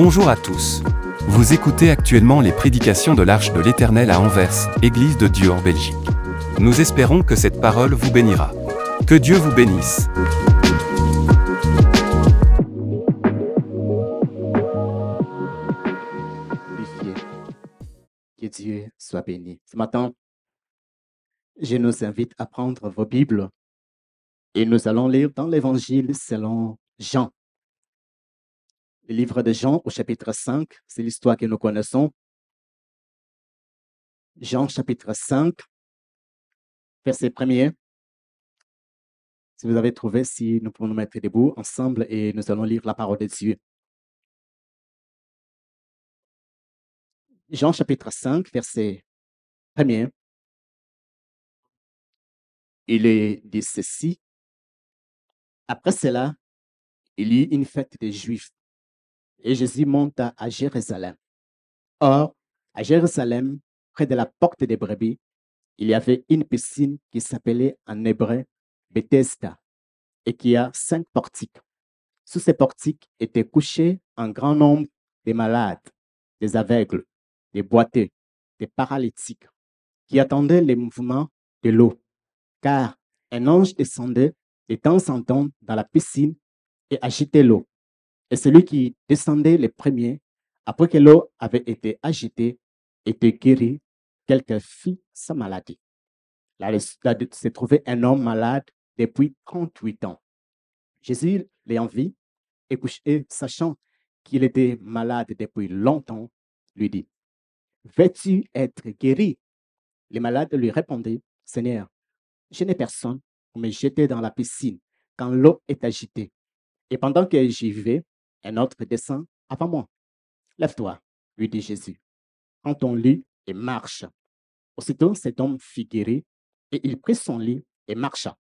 Bonjour à tous. Vous écoutez actuellement les prédications de l'Arche de l'Éternel à Anvers, Église de Dieu en Belgique. Nous espérons que cette parole vous bénira. Que Dieu vous bénisse. Que Dieu soit béni. Ce matin, je nous invite à prendre vos Bibles et nous allons lire dans l'Évangile selon Jean. Le livre de Jean au chapitre 5, c'est l'histoire que nous connaissons. Jean chapitre 5, verset 1er. Si vous avez trouvé, si nous pouvons nous mettre debout ensemble et nous allons lire la parole de Dieu. Jean chapitre 5, verset 1er. Il est dit ceci. Après cela, il y eut une fête des Juifs et Jésus monta à Jérusalem. Or, à Jérusalem, près de la porte des brebis, il y avait une piscine qui s'appelait en hébreu Bethesda et qui a cinq portiques. Sous ces portiques étaient couchés un grand nombre de malades, des aveugles, des boiteux, des paralytiques, qui attendaient les mouvements de l'eau, car un ange descendait de temps en temps dans la piscine et agitait l'eau. Et celui qui descendait le premier, après que l'eau avait été agitée, était guéri, quelque fit sa maladie. Là, s'est trouvé un homme malade depuis 38 ans. Jésus l'ayant vu et sachant qu'il était malade depuis longtemps, lui dit, Veux-tu être guéri? Le malade lui répondit, Seigneur, je n'ai personne pour me jeter dans la piscine quand l'eau est agitée. Et pendant que j'y vais, un autre descend avant moi. Lève-toi, lui dit Jésus. Prends ton lit et marche. Aussitôt, cet homme fut guéri et il prit son lit et marcha.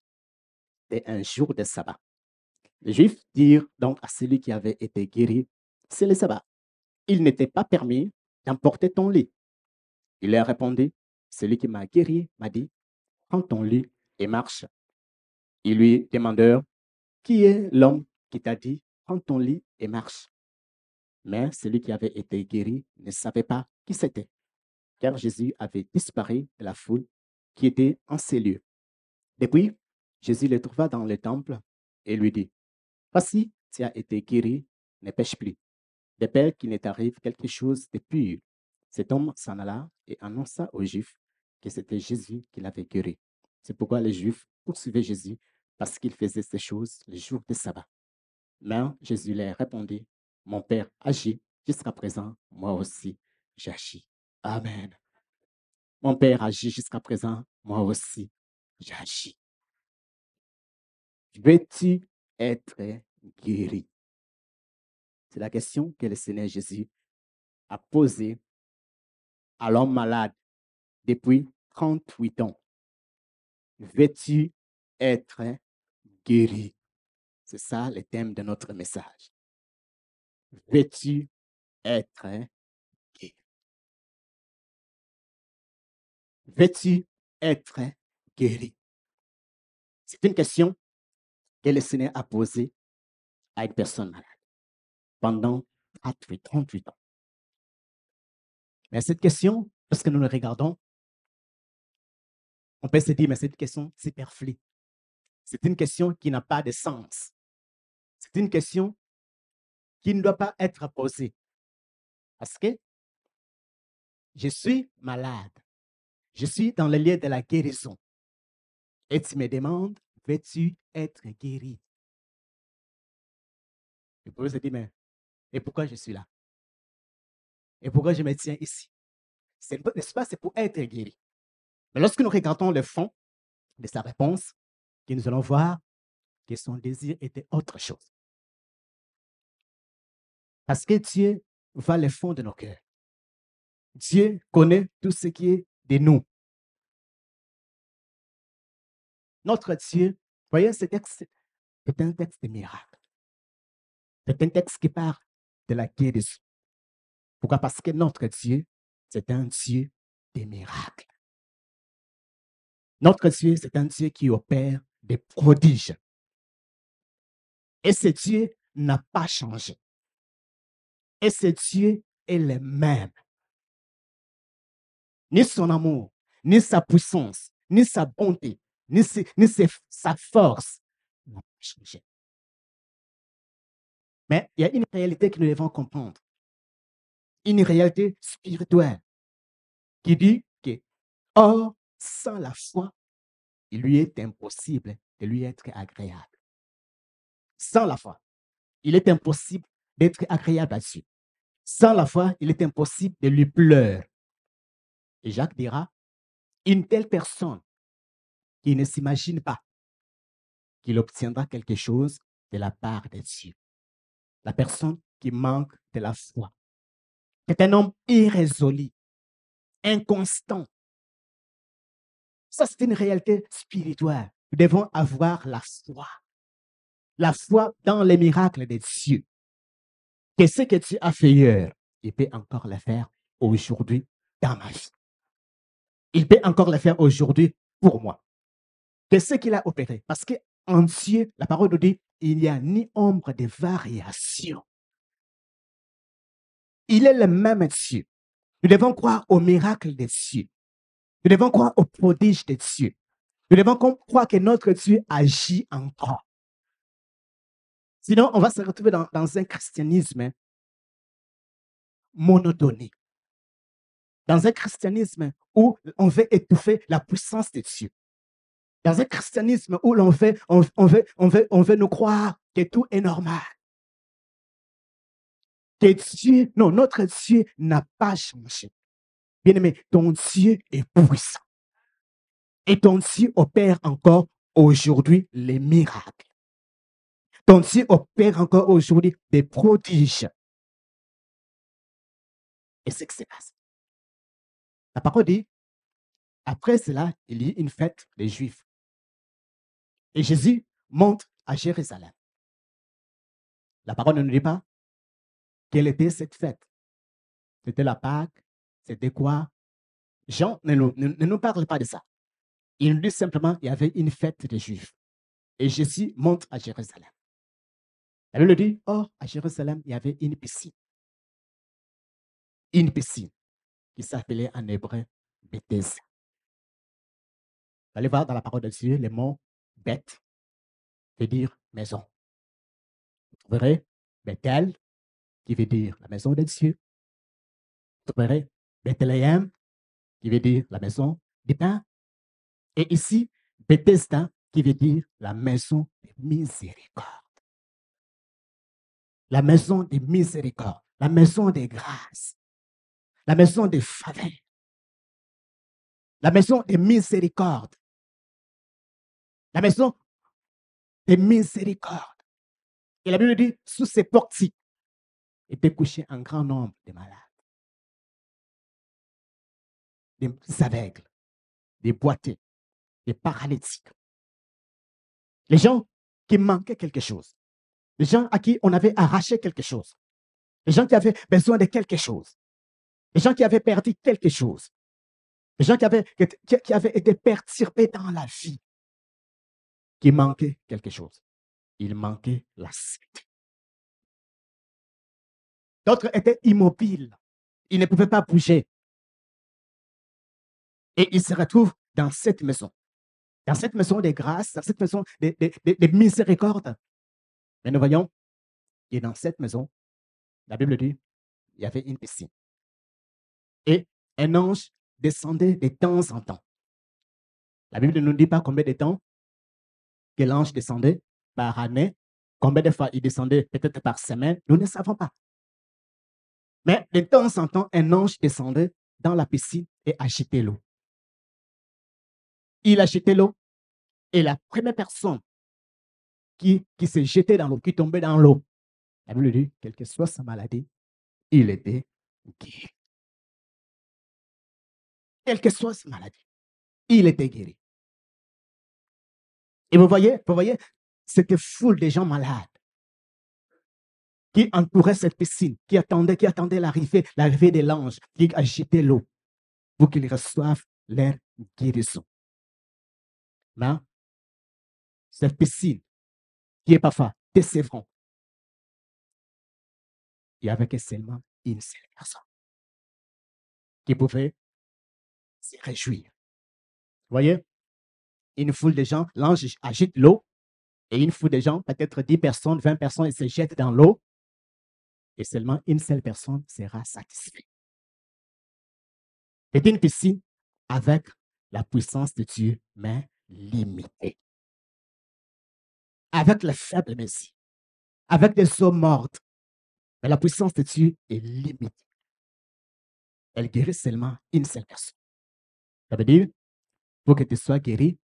C'était un jour de sabbat. Les Juifs dirent donc à celui qui avait été guéri, c'est le sabbat. Il n'était pas permis d'emporter ton lit. Il leur répondit, celui qui m'a guéri m'a dit, prends ton lit et marche. Ils lui demandèrent, qui est l'homme qui t'a dit, prends ton lit et marche. Mais celui qui avait été guéri ne savait pas qui c'était, car Jésus avait disparu de la foule qui était en ces lieux. Depuis, Jésus le trouva dans le temple et lui dit, Voici, tu as été guéri, ne pêche plus, de peur qu'il ne t'arrive quelque chose de pur. Cet homme s'en alla et annonça aux Juifs que c'était Jésus qui l'avait guéri. C'est pourquoi les Juifs poursuivaient Jésus parce qu'il faisait ces choses le jour de sabbat. Mais Jésus leur répondit, Mon Père agit jusqu'à présent, moi aussi j'agis. Amen. Mon Père agit jusqu'à présent, moi aussi j'agis. Veux-tu être guéri? C'est la question que le Seigneur Jésus a posée à l'homme malade depuis 38 ans. Veux-tu être guéri? C'est ça le thème de notre message. Veux-tu être guéri? Veux-tu être guéri? C'est une question que le Seigneur a posée à une personne malade pendant 38, ans. Mais cette question, lorsque nous le regardons, on peut se dire, mais cette question superflue. C'est une question qui n'a pas de sens. C'est une question qui ne doit pas être posée. Parce que je suis malade. Je suis dans le lieu de la guérison. Et tu me demandes, veux-tu être guéri? Je peux se dire, mais et pourquoi je suis là? Et pourquoi je me tiens ici? N'est-ce pas? C'est pour être guéri. Mais lorsque nous regardons le fond de sa réponse, que nous allons voir que son désir était autre chose. Parce que Dieu va le fond de nos cœurs. Dieu connaît tout ce qui est de nous. Notre Dieu, voyez, ce texte est un texte de miracle. C'est un texte qui parle de la guérison. Pourquoi? Parce que notre Dieu, c'est un Dieu des miracles. Notre Dieu, c'est un Dieu qui opère des prodiges. Et ce Dieu n'a pas changé. Et ce Dieu est le même. Ni son amour, ni sa puissance, ni sa bonté, ni, sa force n'ont changé. Mais il y a une réalité que nous devons comprendre. Une réalité spirituelle qui dit que, or, sans la foi, il lui est impossible de lui être agréable. Sans la foi, il est impossible d'être agréable à Dieu. Sans la foi, il est impossible de lui pleurer. Et Jacques dira, une telle personne qui ne s'imagine pas qu'il obtiendra quelque chose de la part de Dieu. La personne qui manque de la foi. C'est un homme irrésolu, inconstant. Ça, c'est une réalité spirituelle. Nous devons avoir la foi. La foi dans les miracles de Dieu. Que ce que tu as fait hier, il peut encore le faire aujourd'hui dans ma vie. Il peut encore le faire aujourd'hui pour moi. Que ce qu'il a opéré? Parce qu'en Dieu, la parole nous dit, il n'y a ni ombre de variation. Il est le même Dieu. Nous devons croire au miracle de Dieu. Nous devons croire au prodige de Dieu. Nous devons croire que notre Dieu agit encore. Sinon, on va se retrouver dans, un christianisme monotonique. Dans un christianisme où on veut étouffer la puissance de Dieu. Dans un christianisme où l'on on, on veut, on, on veut nous croire que tout est normal. Que Dieu, non, notre Dieu n'a pas changé. Bien aimé, ton Dieu est puissant. Et ton Dieu opère encore aujourd'hui les miracles. Ton Dieu opère encore aujourd'hui des prodiges. Et c'est que c'est passé. La parole dit, après cela, il y eut une fête des Juifs. Et Jésus monte à Jérusalem. La parole ne nous dit pas quelle était cette fête. C'était la Pâque, c'était quoi? Jean ne nous, ne nous parle pas de ça. Il nous dit simplement qu'il y avait une fête des Juifs. Et Jésus monte à Jérusalem. La Bible dit, or, à Jérusalem, il y avait une piscine. Une piscine qui s'appelait en hébreu Bethesda. Vous allez voir dans la parole de Dieu, le mot bête veut dire maison. Vous trouverez Bethel, qui veut dire la maison de Dieu. Vous trouverez Bethléem, qui veut dire la maison du pain. Et ici, Bethesda, qui veut dire la maison de miséricorde. La maison de miséricorde, la maison de grâce, la maison de faveur, la maison de miséricorde, la maison de miséricorde. Et la Bible dit, sous ces portiques étaient couchés un grand nombre de malades, des aveugles, des boiteux, des paralytiques. Les gens qui manquaient quelque chose, gens à qui on avait arraché quelque chose, les gens qui avaient besoin de quelque chose, les gens qui avaient perdu quelque chose, les gens qui avaient, qui, avaient été perturbés dans la vie, qui manquaient quelque chose. Il manquait la santé. D'autres étaient immobiles. Ils ne pouvaient pas bouger. Et ils se retrouvent dans cette maison. Dans cette maison de grâce, dans cette maison de, de- de- de miséricorde. Mais nous voyons que dans cette maison, la Bible dit, il y avait une piscine. Et un ange descendait de temps en temps. La Bible ne nous dit pas combien de temps que l'ange descendait par année, combien de fois il descendait peut-être par semaine, nous ne savons pas. Mais de temps en temps, un ange descendait dans la piscine et agitait l'eau. Il agitait l'eau et la première personne qui, se jetait dans l'eau, qui tombait dans l'eau, la Bible dit, quelle que soit sa maladie, il était guéri. Quelle que soit sa maladie, il était guéri. Et vous voyez, vous voyez, c'était foule de gens malades qui entouraient cette piscine, qui attendaient, qui attendaient l'arrivée, l'arrivée de l'ange, qui agitait l'eau pour qu'ils reçoivent leur guérison. Mais cette piscine qui est parfois décevante, il y avait seulement une seule personne qui pouvait se réjouir. Vous voyez, une foule de gens, l'ange agite l'eau, et une foule de gens, peut-être 10 personnes, 20 personnes, ils se jettent dans l'eau, et seulement une seule personne sera satisfaite. C'est une piscine avec la puissance de Dieu, mais limitée. Avec le faible Messie, avec des eaux mortes, mais la puissance de Dieu est limitée. Elle guérit seulement une seule personne. Ça veut dire, pour que tu sois guéri,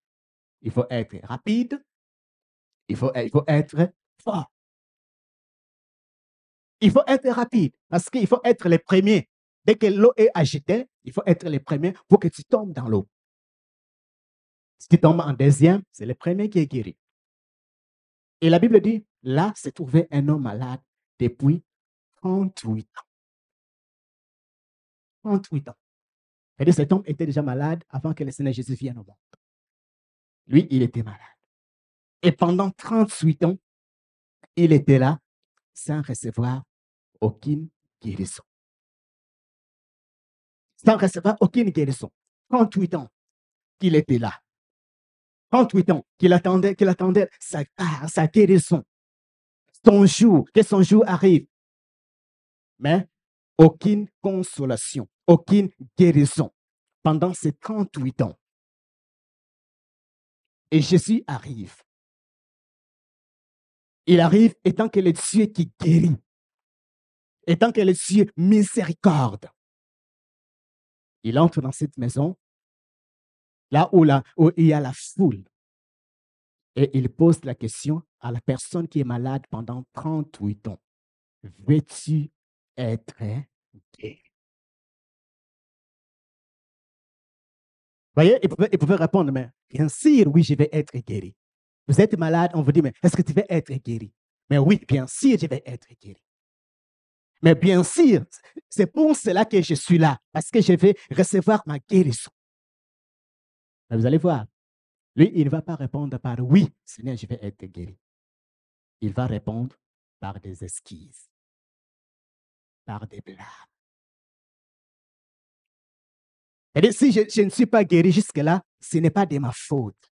il faut être rapide, il faut, il faut être fort. Il faut être rapide parce qu'il faut être le premier. Dès que l'eau est agitée, il faut être le premier pour que tu tombes dans l'eau. Si tu tombes en deuxième, c'est le premier qui est guéri. Et la Bible dit, là s'est trouvé un homme malade depuis 38 ans. 38 ans. C'est-à-dire cet homme était déjà malade avant que le Seigneur Jésus vienne au monde. Lui, il était malade. Et pendant 38 ans, il était là sans recevoir aucune guérison. Sans recevoir aucune guérison. 38 ans qu'il était là. 38 ans qu'il attendait, qu'il attendait sa, sa guérison. Son jour, que son jour arrive. Mais aucune consolation, aucune guérison pendant ces 38 ans. Et Jésus arrive. Il arrive étant que le Dieu qui guérit, étant que le Dieu miséricorde. Il entre dans cette maison, là où, il y a la foule, et il pose la question à la personne qui est malade pendant 38 ans. Veux-tu être guéri? Voyez, il pouvait, il pouvait répondre, mais bien sûr, oui, je vais être guéri. Vous êtes malade, on vous dit, mais est-ce que tu veux être guéri? Mais oui, bien sûr, je vais être guéri. Mais bien sûr, c'est pour cela que je suis là, parce que je vais recevoir ma guérison. Vous allez voir, lui, il ne va pas répondre par oui, Seigneur, je vais être guéri. Il va répondre par des esquisses, par des blâmes. Et si je, ne suis pas guéri jusque-là, ce n'est pas de ma faute.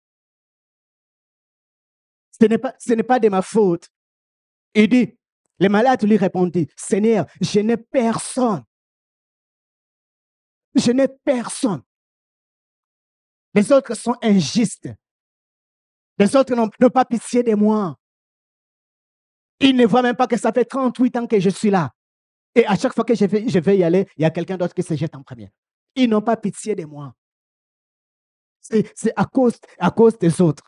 Ce n'est pas, ce n'est pas de ma faute. Il dit, les malades lui répondit, Seigneur, je n'ai personne. Je n'ai personne. Les autres sont injustes. Les autres n'ont pas pitié de moi. Ils ne voient même pas que ça fait 38 ans que je suis là. Et à chaque fois que je vais, y aller, il y a quelqu'un d'autre qui se jette en premier. Ils n'ont pas pitié de moi. C'est à cause, des autres.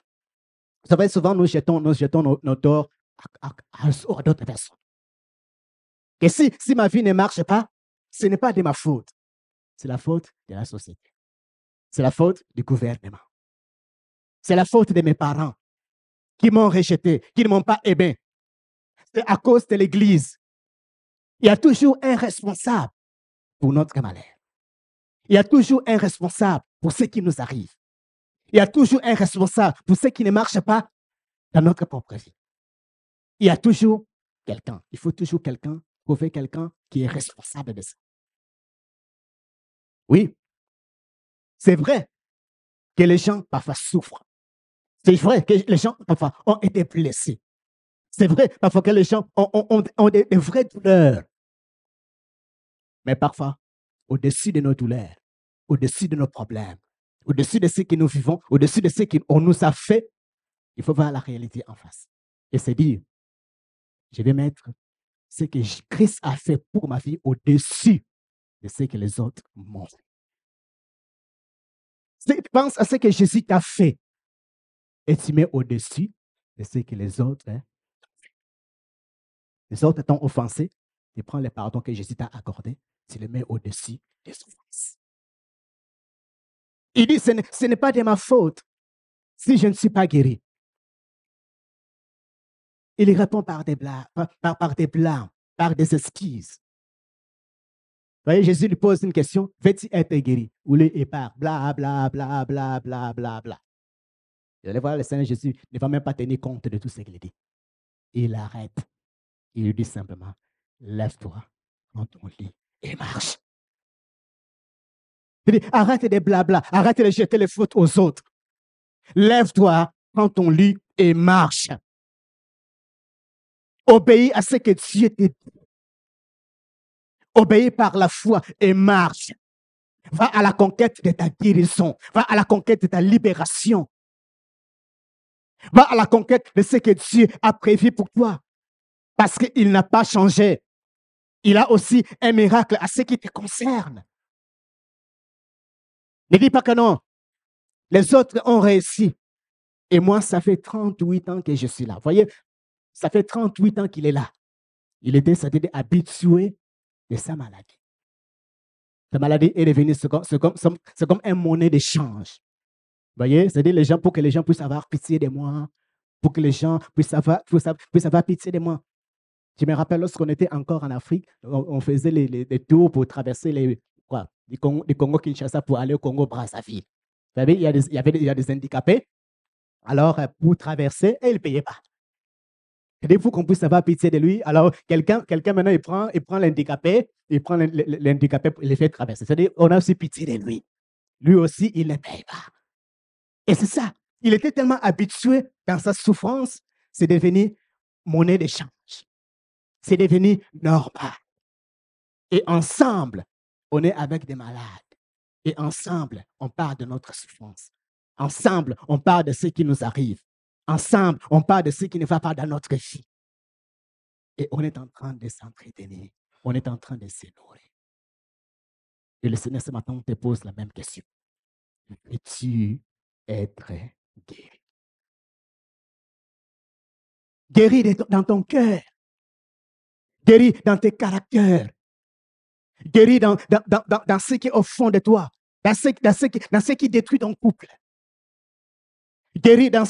Vous savez, souvent, nous jetons, nos, nos torts à, à d'autres personnes. Et si, si ma vie ne marche pas, ce n'est pas de ma faute. C'est la faute de la société. C'est la faute du gouvernement. C'est la faute de mes parents qui m'ont rejeté, qui ne m'ont pas aimé. C'est à cause de l'Église. Il y a toujours un responsable pour notre malheur. Il y a toujours un responsable pour ce qui nous arrive. Il y a toujours un responsable pour ce qui ne marche pas dans notre propre vie. Il y a toujours quelqu'un. Il faut toujours quelqu'un, trouver quelqu'un qui est responsable de ça. Oui, c'est vrai que les gens parfois souffrent. C'est vrai que les gens parfois ont été blessés. C'est vrai parfois que les gens ont, des, des vraies douleurs. Mais parfois, au-dessus de nos douleurs, au-dessus de nos problèmes, au-dessus de ce que nous vivons, au-dessus de ce qu'on nous a fait, il faut voir la réalité en face. Et c'est dire, je vais mettre ce que Christ a fait pour ma vie au-dessus de ce que les autres m'ont fait. Pense à ce que Jésus t'a fait et tu mets au-dessus de ce que les autres hein, Les autres t'ont offensé, tu prends le pardon que Jésus t'a accordé, tu le mets au-dessus des offenses. Il dit, ce n'est pas de ma faute si je ne suis pas guéri. Il répond par des blagues, par, des blagues, par des excuses. Voyez, Jésus lui pose une question, veux-tu être guéri? Ou il part, bla, bla, bla, bla, bla, bla, bla. Vous allez voir, le Seigneur Jésus ne va même pas tenir compte de tout ce qu'il dit. Il arrête. Il lui dit simplement, lève-toi, prends ton lit et marche. Il dit, arrête de blabla, arrête de jeter les fautes aux autres. Lève-toi, prends ton lit et marche. Obéis à ce que Dieu te dit. Obéis par la foi et marche. Va à la conquête de ta guérison. Va à la conquête de ta libération. Va à la conquête de ce que Dieu a prévu pour toi. Parce qu'il n'a pas changé. Il a aussi un miracle à ce qui te concerne. Ne dis pas que non. Les autres ont réussi. Et moi, ça fait 38 ans que je suis là. Voyez, ça fait 38 ans qu'il est là. Il était, ça habitué de sa maladie. Sa maladie est devenue, c'est comme, comme, comme un monnaie d'échange. Voyez, c'est-à-dire les gens, pour que les gens puissent avoir pitié de moi, pour que les gens puissent avoir, puissent avoir pitié de moi. Je me rappelle lorsqu'on était encore en Afrique, on, faisait les, tours pour traverser les, quoi, du Congo, Kinshasa pour aller au Congo Brazzaville. Vous savez, il y, a des, il, y avait, il y a des handicapés. Alors, pour traverser, ils ne payaient pas. Il faut qu'on puisse avoir pitié de lui. Alors, quelqu'un quelqu'un maintenant, il prend, il prend l'handicapé, il prend l'handicapé, il le fait traverser. C'est-à-dire, on a aussi pitié de lui. Lui aussi, il ne paye pas. Et c'est ça. Il était tellement habitué dans sa souffrance, c'est devenu monnaie d'échange. C'est devenu normal. Et ensemble, on est avec des malades. Et ensemble, on parle de notre souffrance. Ensemble, on parle de ce qui nous arrive. Ensemble, on parle de ce qui ne va pas dans notre vie. Et on est en train de s'entretenir. On est en train de se. Et le Seigneur ce matin te pose la même question. Veux-tu être guéri? Guéri dans ton cœur. Guéri dans tes caractères. Guéri dans, dans, ce qui est au fond de toi. Dans ce, dans ce, qui, dans ce qui détruit ton couple guéri dans,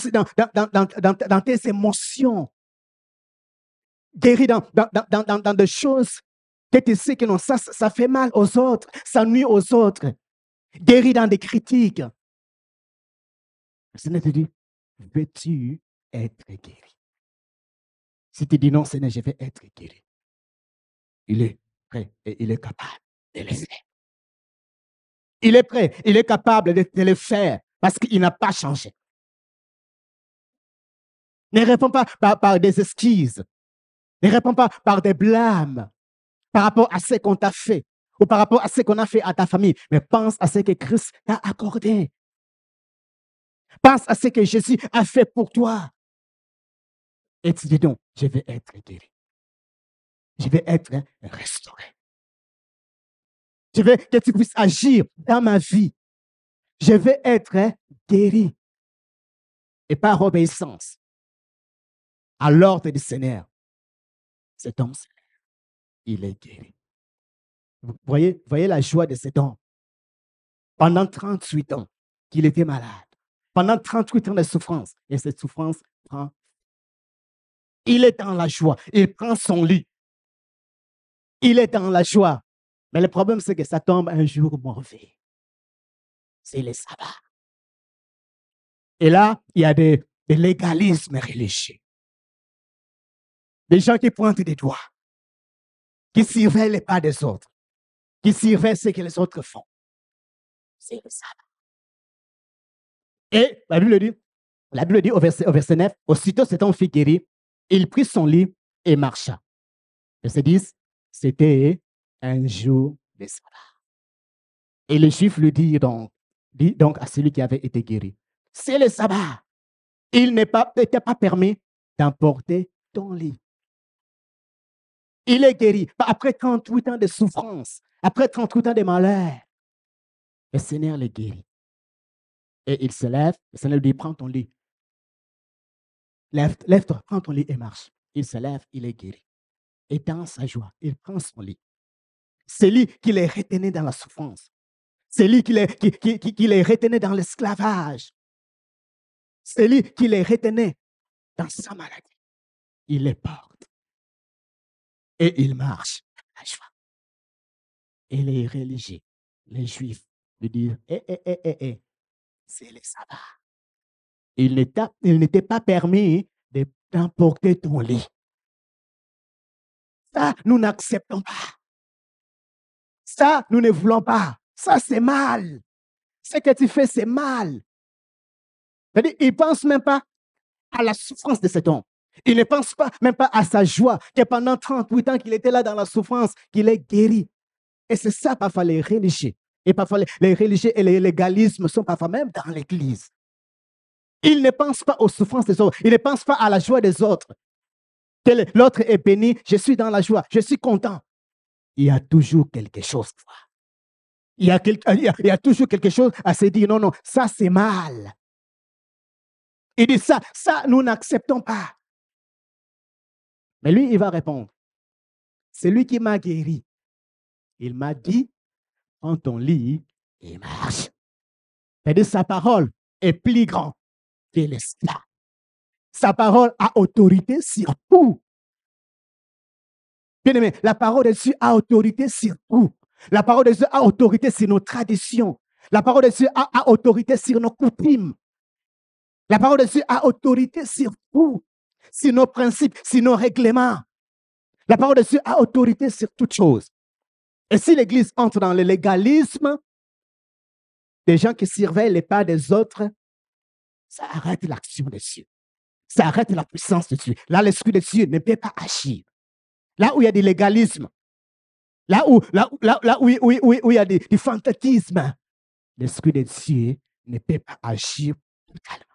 tes émotions, guéri dans, des choses que tu sais que non, ça, fait mal aux autres, ça nuit aux autres, guéri dans des critiques. Le Seigneur te dit, veux-tu être guéri? Si tu dis non, Seigneur, je vais être guéri. Il est prêt et il est capable de le faire. Il est prêt, il est capable de le faire parce qu'il n'a pas changé. Ne réponds pas par, des excuses. Ne réponds pas par des blâmes par rapport à ce qu'on t'a fait ou par rapport à ce qu'on a fait à ta famille, mais pense à ce que Christ t'a accordé. Pense à ce que Jésus a fait pour toi. Et tu dis donc, je vais être guéri. Je vais être restauré. Je veux que tu puisses agir dans ma vie. Je vais être guéri. Et par obéissance, à l'ordre du Seigneur, cet homme, il est guéri. Vous voyez, voyez la joie de cet homme. Pendant 38 ans qu'il était malade, pendant 38 ans de souffrance, et cette souffrance prend. Il est dans la joie, il prend son lit. Il est dans la joie. Mais le problème, c'est que ça tombe un jour mauvais. C'est le sabbat. Et là, il y a des, des légalismes religieux. Des gens qui pointent des doigts, qui surveillent les pas des autres, qui surveillent ce que les autres font. C'est le sabbat. Et la Bible dit, la Bible dit au verset, au verset 9, aussitôt cet homme fut guéri, il prit son lit et marcha. Verset 10, c'était un jour de sabbat. Et les Juifs lui dirent donc, dit donc à celui qui avait été guéri, c'est le sabbat. Il n'est pas, pas permis d'emporter ton lit. Il est guéri. Après 38 ans de souffrance, après 38 ans de malheur, le Seigneur le guérit. Et il se lève, le Seigneur lui dit, prends ton lit. Lève-toi, prends ton lit et marche. Il se lève, il est guéri. Et dans sa joie, il prend son lit. C'est lui qui les retenait dans la souffrance. C'est lui qui les, qui, qui, qui retenait dans l'esclavage. C'est lui qui les retenait dans sa maladie. Il les porte et il marche la joie. Et les religieux, les juifs, lui disent, eh, eh, eh, eh, eh, c'est le sabbat. Il n'était pas permis d'emporter ton lit. Ça, nous n'acceptons pas. Ça, nous ne voulons pas. Ça, c'est mal. Ce que tu fais, c'est mal. Il ne pense même pas à la souffrance de cet homme. Il ne pense pas même pas à sa joie, que pendant 38 ans qu'il était là dans la souffrance, qu'il est guéri. Et c'est ça, parfois, les religieux. Et parfois, les religieux et les légalismes sont parfois même dans l'Église. Ils ne pensent pas aux souffrances des autres. Ils ne pensent pas à la joie des autres. L'autre est béni, je suis dans la joie, je suis content. Il y a toujours quelque chose. Il a, il y a toujours quelque chose à se dire, non, non, ça c'est mal. Il dit ça, ça nous n'acceptons pas. Mais lui, il va répondre, c'est lui qui m'a guéri. Il m'a dit, prends ton lit et marche. C'est-à-dire sa parole est plus grande que l'esclave. Sa parole a autorité sur tout. Bien aimé, la parole de Dieu a autorité sur tout. La parole de Dieu a autorité sur nos traditions. La parole de Dieu a autorité sur nos coutumes. La parole de Dieu a autorité sur tout, sur nos principes, sur nos règlements. La parole de Dieu a autorité sur toutes choses. Et si l'Église entre dans le légalisme, des gens qui surveillent les pas des autres, ça arrête l'action de Dieu. Ça arrête la puissance de Dieu. Là, l'Esprit de Dieu ne peut pas agir. Là où il y a du légalisme, là où, là, là, où, il y a du, du fantatisme, l'Esprit de Dieu ne peut pas agir totalement.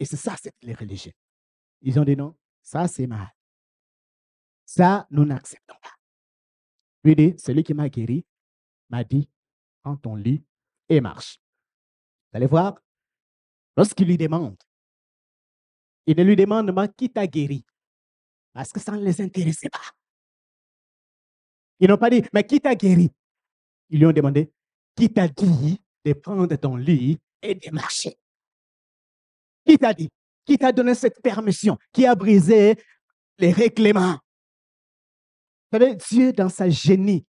Et c'est ça, c'est les religieux. Ils ont dit non, ça c'est mal. Ça, nous n'acceptons pas. Lui dit, celui qui m'a guéri m'a dit, prends ton lit et marche. Vous allez voir, lorsqu'il lui demande, il ne lui demande pas qui t'a guéri, parce que ça ne les intéressait pas. Ils n'ont pas dit, mais qui t'a guéri Ils lui ont demandé, qui t'a dit de prendre ton lit et de marcher qui t'a dit? Qui t'a donné cette permission? Qui a brisé les règlements? Dieu, dans sa génie,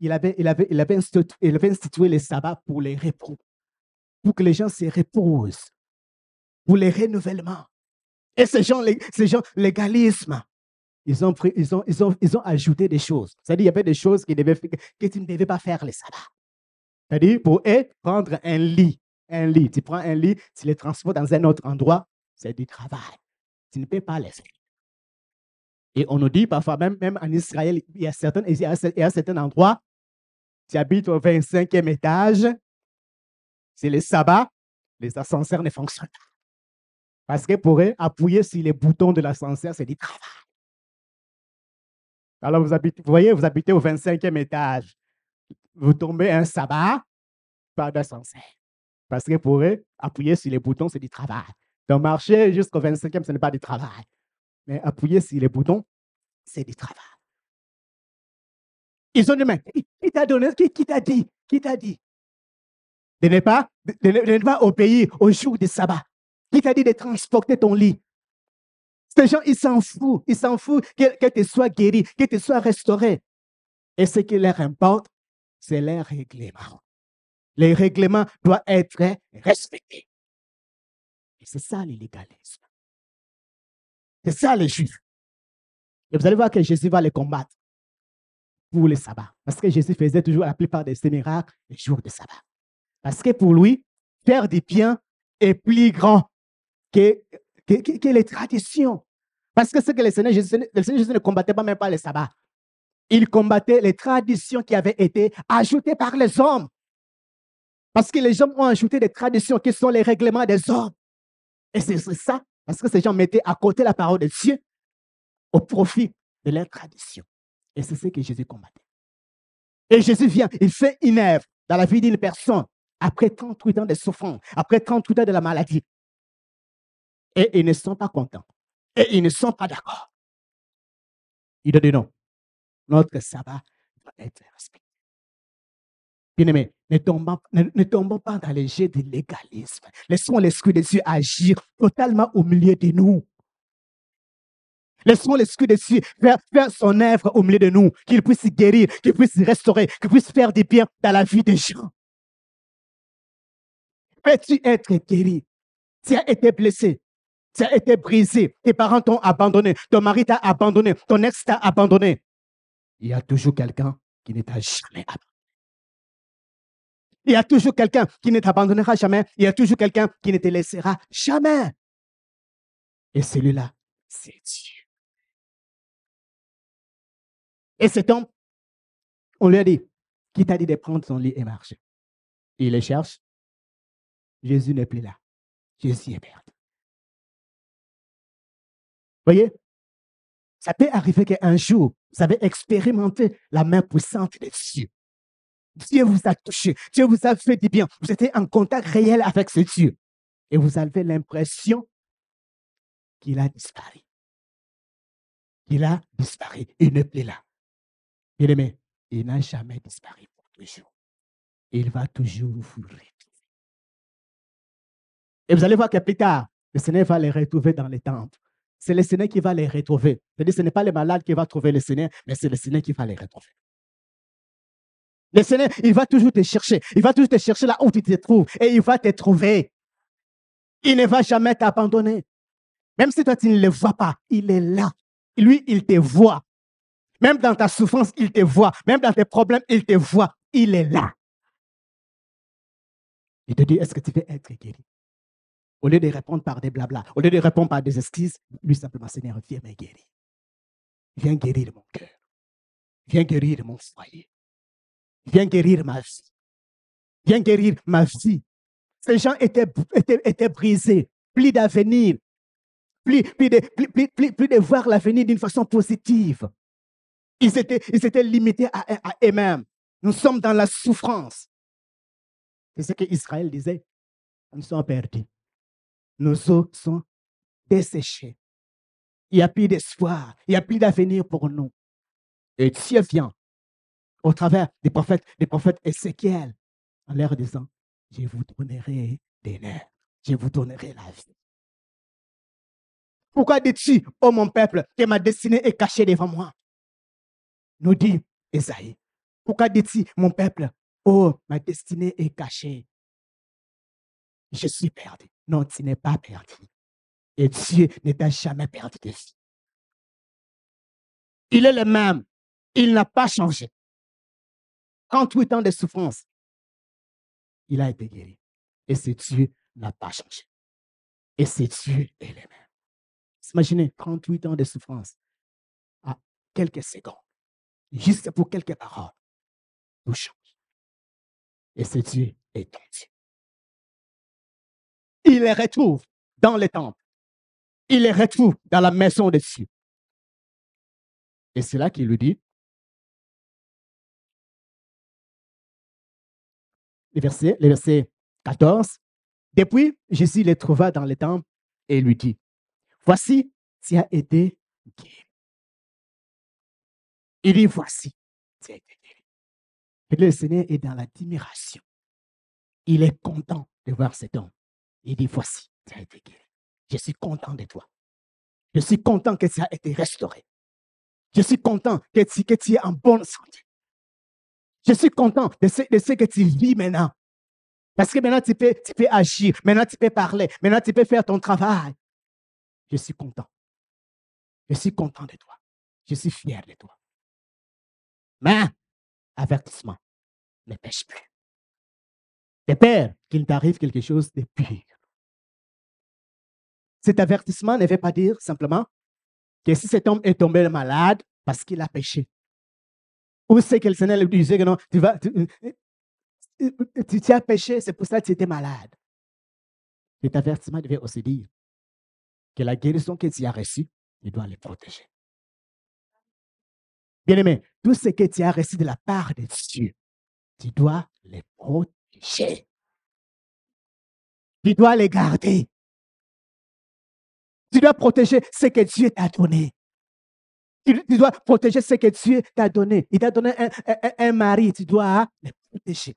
il avait, il avait, il avait, institué, les sabbats pour les repos, pour que les gens se reposent, pour les renouvellements. Et ces gens, ces gens légalisme, ils ont, pris, ils, ont, ils, ont, ils ont ajouté des choses. C'est-à-dire, il y avait des choses devaient, que tu ne devais pas faire les sabbats. C'est-à-dire, pour eux, prendre un lit, un lit. Tu prends un lit, tu le transportes dans un autre endroit, c'est du travail. Tu ne peux pas faire. Et on nous dit parfois, même, même en Israël, il y a certains, il y certains endroits, tu habites au 25e étage, c'est le sabbat, les ascenseurs ne fonctionnent pas. Parce que pour eux, appuyer sur les boutons de l'ascenseur, c'est du travail. Alors, vous, habitez, vous voyez, vous habitez au 25e étage. Vous tombez un sabbat, pas d'ascenseur. Parce que pour eux, appuyer sur les boutons, c'est du travail. Donc, marcher jusqu'au 25e, ce n'est pas du travail. Mais appuyer sur les boutons, c'est du travail. Ils ont dit, mais qui t'a donné, qui, t'a dit, qui t'a dit? De ne pas, de, ne pas obéir au jour du sabbat. Qui t'a dit de transporter ton lit? Ces gens, ils s'en foutent. Ils s'en foutent que, que tu sois guéri, que tu sois restauré. Et ce qui leur importe, c'est leur règlement. Les règlements doivent être respectés. C'est ça l'illégalisme. C'est ça les juifs. Et vous allez voir que Jésus va les combattre pour le sabbat. Parce que Jésus faisait toujours la plupart de ses miracles les jours de sabbat. Parce que pour lui, faire des biens est plus grand que, que, les traditions. Parce que ce que le Seigneur Jésus, le Seigneur Jésus ne combattait pas même pas le sabbat. Il combattait les traditions qui avaient été ajoutées par les hommes. Parce que les gens ont ajouté des traditions qui sont les règlements des hommes. Et c'est ça, parce que ces gens mettaient à côté la parole de Dieu au profit de leurs traditions. Et c'est ce que Jésus combattait. Et Jésus vient, il fait une œuvre dans la vie d'une personne après 38 ans de souffrance, après 38 ans de la maladie. Et ils ne sont pas contents. Et ils ne sont pas d'accord. Il dit non. Notre sabbat doit être respecté. Bien-aimés, ne tombons, pas dans les jets de légalisme. Laissons l'Esprit de Dieu agir totalement au milieu de nous. Laissons l'Esprit de Dieu faire, faire son œuvre au milieu de nous, qu'il puisse guérir, qu'il puisse restaurer, qu'il puisse faire du bien dans la vie des gens. Peux-tu être guéri? Tu as été blessé. Tu as été brisé. Tes parents t'ont abandonné. Ton mari t'a abandonné. Ton ex t'a abandonné. Il y a toujours quelqu'un qui ne t'a jamais abandonné. Il y a toujours quelqu'un qui ne t'abandonnera jamais. Il y a toujours quelqu'un qui ne te laissera jamais. Et celui-là, c'est Dieu. Et cet homme, on lui a dit, qui t'a dit de prendre son lit et marcher. Il le cherche. Jésus n'est plus là. Jésus est perdu. Voyez, ça peut arriver qu'un jour, vous avez expérimenté la main puissante de Dieu. Dieu vous a touché, Dieu vous a fait du bien. Vous étiez en contact réel avec ce Dieu. Et vous avez l'impression qu'il a disparu. Il a disparu. Il n'est plus là. Bien aimé, il n'a jamais disparu pour toujours. Il va toujours vous retrouver. Et vous allez voir que plus tard, le Seigneur va les retrouver dans les temples. C'est le Seigneur qui va les retrouver. C'est-à-dire, ce n'est pas les malades qui vont trouver le Seigneur, mais c'est le Seigneur qui va les retrouver. Le Seigneur, il va toujours te chercher. Il va toujours te chercher là où tu te trouves. Et il va te trouver. Il ne va jamais t'abandonner. Même si toi, tu ne le vois pas, il est là. Lui, il te voit. Même dans ta souffrance, il te voit. Même dans tes problèmes, il te voit. Il est là. Il te dit, est-ce que tu veux être guéri? Au lieu de répondre par des blabla, au lieu de répondre par des excuses, lui simplement, Seigneur, viens me guérir. Viens guérir mon cœur. Viens guérir mon foyer. Viens guérir ma vie. Viens guérir ma vie. Ces gens étaient, étaient, brisés, plus d'avenir, plus, plus, de, plus, de voir l'avenir d'une façon positive. Ils étaient, ils étaient limités à, à eux-mêmes. Nous sommes dans la souffrance. C'est ce qu'Israël disait. Nous sommes perdus. Nos eaux sont desséchées. Il n'y a plus d'espoir. Il n'y a plus d'avenir pour nous. Et Dieu vient au travers des prophètes, des prophètes Ézéchiel, en leur disant, je vous donnerai des nerfs, je vous donnerai la vie. Pourquoi dis-tu, ô mon peuple, que ma destinée est cachée devant moi? Nous dit Esaïe. Pourquoi dis-tu, mon peuple, oh, ma destinée est cachée? Je suis perdu. Non, tu n'es pas perdu. Et Dieu ne t'a jamais perdu de vie. Il est le même. Il n'a pas changé. 38 ans de souffrance, il a été guéri. Et ce Dieu n'a pas changé. Et ce Dieu est le même. Imaginez 38 ans de souffrance à quelques secondes, juste pour quelques paroles, tout change. Et ce Dieu est ton Dieu. Il les retrouve dans les temples. Il les retrouve dans la maison de Dieu. Et c'est là qu'il lui dit, le verset, le verset 14. Depuis, Jésus les trouva dans les temples et lui dit, voici, tu as été guéri. Il dit, voici, tu as été guéri. Et le Seigneur est dans l'admiration. Il est content de voir cet homme. Il dit, voici, tu as été guéri. Je suis content de toi. Je suis content que tu as été restauré. Je suis content que tu, que tu es en bonne santé. Je suis content de ce, que tu vis maintenant. Parce que maintenant, tu peux, tu peux agir. Maintenant, tu peux parler. Maintenant, tu peux faire ton travail. Je suis content. Je suis content de toi. Je suis fier de toi. Mais, avertissement, ne pêche plus. De peur qu'il t'arrive quelque chose de pire. Cet avertissement ne veut pas dire simplement que si cet homme est tombé malade parce qu'il a péché, ou c'est que le Seigneur lui disait que non, tu vas, tu, tu, as péché, c'est pour ça que tu étais malade. Cet avertissement devait aussi dire que la guérison que tu as reçue, tu dois les protéger. Bien-aimé, tout ce que tu as reçu de la part de Dieu, tu dois les protéger. Tu dois les garder. Tu dois protéger ce que Dieu t'a donné. Tu, dois protéger ce que Dieu t'a donné. Il t'a donné un, mari, tu dois les protéger.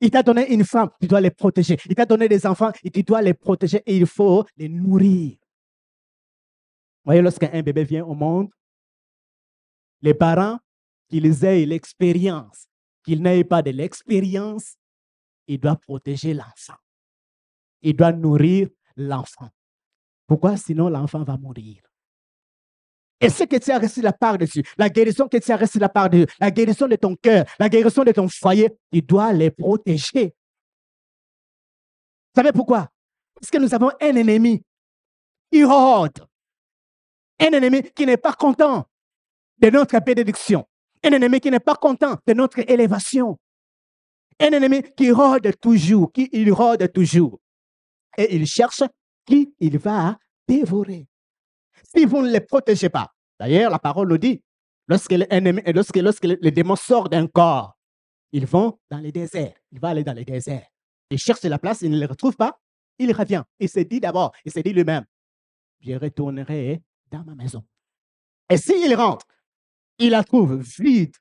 Il t'a donné une femme, tu dois les protéger. Il t'a donné des enfants, tu dois les protéger et il faut les nourrir. Vous voyez, lorsqu'un bébé vient au monde, les parents, qu'ils aient l'expérience, qu'ils n'aient pas de l'expérience, ils doivent protéger l'enfant. Ils doivent nourrir l'enfant Pourquoi? Sinon, l'enfant va mourir. Et ce que tu as reçu la part de Dieu, la guérison que tu as de la part de Dieu, la guérison de ton cœur, la guérison de ton foyer, tu dois les protéger. Vous savez pourquoi? Parce que nous avons un ennemi qui rôde. Un ennemi qui n'est pas content de notre bénédiction. Un ennemi qui n'est pas content de notre élévation. Un ennemi qui rôde toujours, qui il rôde toujours. Et il cherche qui il va dévorer si vous ne les protégez pas. D'ailleurs, la parole nous dit, lorsque, lorsque, lorsque les démons sortent d'un corps, ils vont dans les déserts. Il va aller dans les déserts. Il cherche la place, il ne les retrouve pas. Il revient. Il se dit d'abord, il se dit lui-même, je retournerai dans ma maison. Et s'il rentre, il la trouve vide,